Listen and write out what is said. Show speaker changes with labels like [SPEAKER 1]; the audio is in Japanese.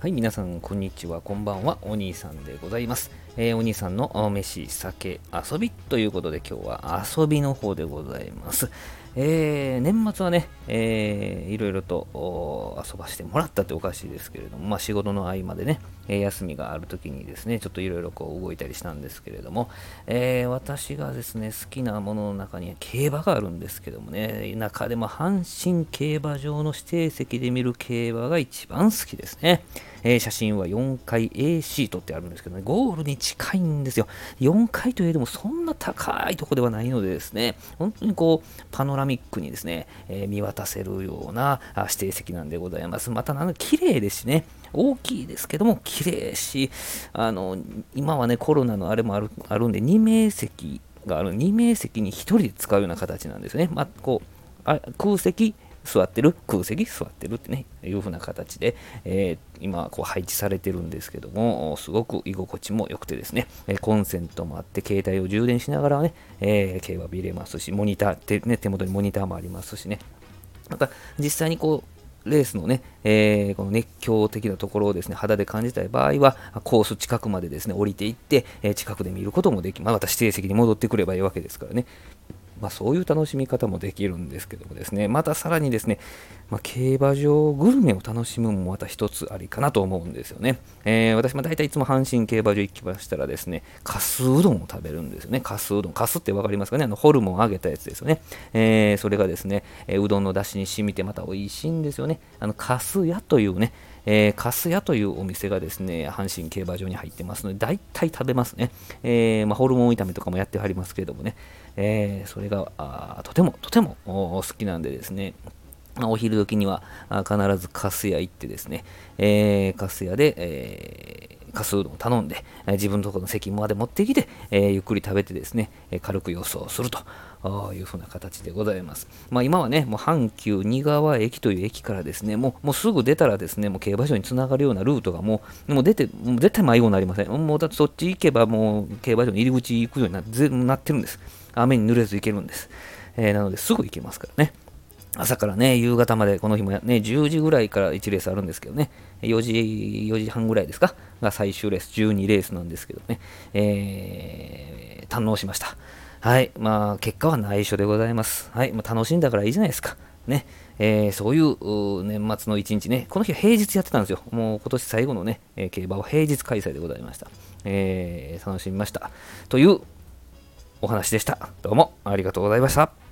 [SPEAKER 1] はい、皆さん、こんにちは、こんばんは、お兄さんでございます。えー、お兄さんの飯、酒、遊びということで、今日は遊びの方でございます。えー、年末はね、えー、いろいろと遊ばしてもらったっておかしいですけれども、まあ、仕事の合間でね、えー、休みがある時にですね、ちょっといろいろこう動いたりしたんですけれども、えー、私がですね、好きなものの中には競馬があるんですけどもね、中でも阪神競馬場の指定席で見る競馬が一番好きですね。えー、写真は4階 A シートってあるんですけどね、ゴールに近いんですよ。4階といえどもそんな高いとこではないのでですね、本当にこう、パノラミックにですね、えー、見渡せるような指定席なんでございます。また、なんか綺麗ですしね、大きいですけども、綺麗し、あの、今はね、コロナのあれもあるあるんで、2名席がある、2名席に1人で使うような形なんですね。まあ、こう、あ空席、座ってる、空席座ってるってね、いう風な形で、えー、今こう配置されてるんですけども、すごく居心地も良くてですね、えコンセントもあって、携帯を充電しながらね、えー、競馬見れますし、モニターってね、手元にモニターもありますしね、また実際にこう、レースのね、えー、この熱狂的なところをですね、肌で感じたい場合は、コース近くまでですね、降りていって、えー、近くで見ることもでき、まあ、また指定席に戻ってくればいいわけですからね、まあ、そういう楽しみ方もできるんですけどもですね、またさらにですね、まあ、競馬場グルメを楽しむもまた一つありかなと思うんですよね。えー、私も大体いつも阪神競馬場行きましたらですね、かすうどんを食べるんですよね。かすうどん。かすって分かりますかね？あのホルモンを揚げたやつですよね。えー、それがですね、えうどんの出汁に染みてまた美味しいんですよね。あの、かすやというね、えー、カス屋というお店がですね、阪神競馬場に入ってますので、大体食べますね。えー、まあ、ホルモン炒めとかもやってはりますけれどもね、えー、それがとてもとても好きなんでですね、お昼時には必ずカス屋行ってですね、えー、カス屋で、えー、カスうどんを頼んで、え自分のところの席まで持ってきて、え、ゆっくり食べてですね、え軽く予想するというふうな形でございます。まあ、今はね、もう阪急仁川駅という駅からですね、もうもうすぐ出たらですね、もう競馬場につながるようなルートがもうもう出て、もう絶対迷子になりません。もうだってそっち行けばもう競馬場の入り口行くようにななってるんです。雨に濡れず行けるんです。えー、なのですぐ行けますからね。朝からね、夕方まで、この日もね、10時ぐらいから1レースあるんですけどね、4時、4時半ぐらいですか、が最終レース、12レースなんですけどね、えー、堪能しました。はい、まあ、結果は内緒でございます。はい、まあ、楽しんだからいいじゃないですか。ね、えー、そういう年末の一日ね、この日は平日やってたんですよ。もう今年最後のね、えー、競馬は平日開催でございました。えー、楽しみました。というお話でした。どうもありがとうございました。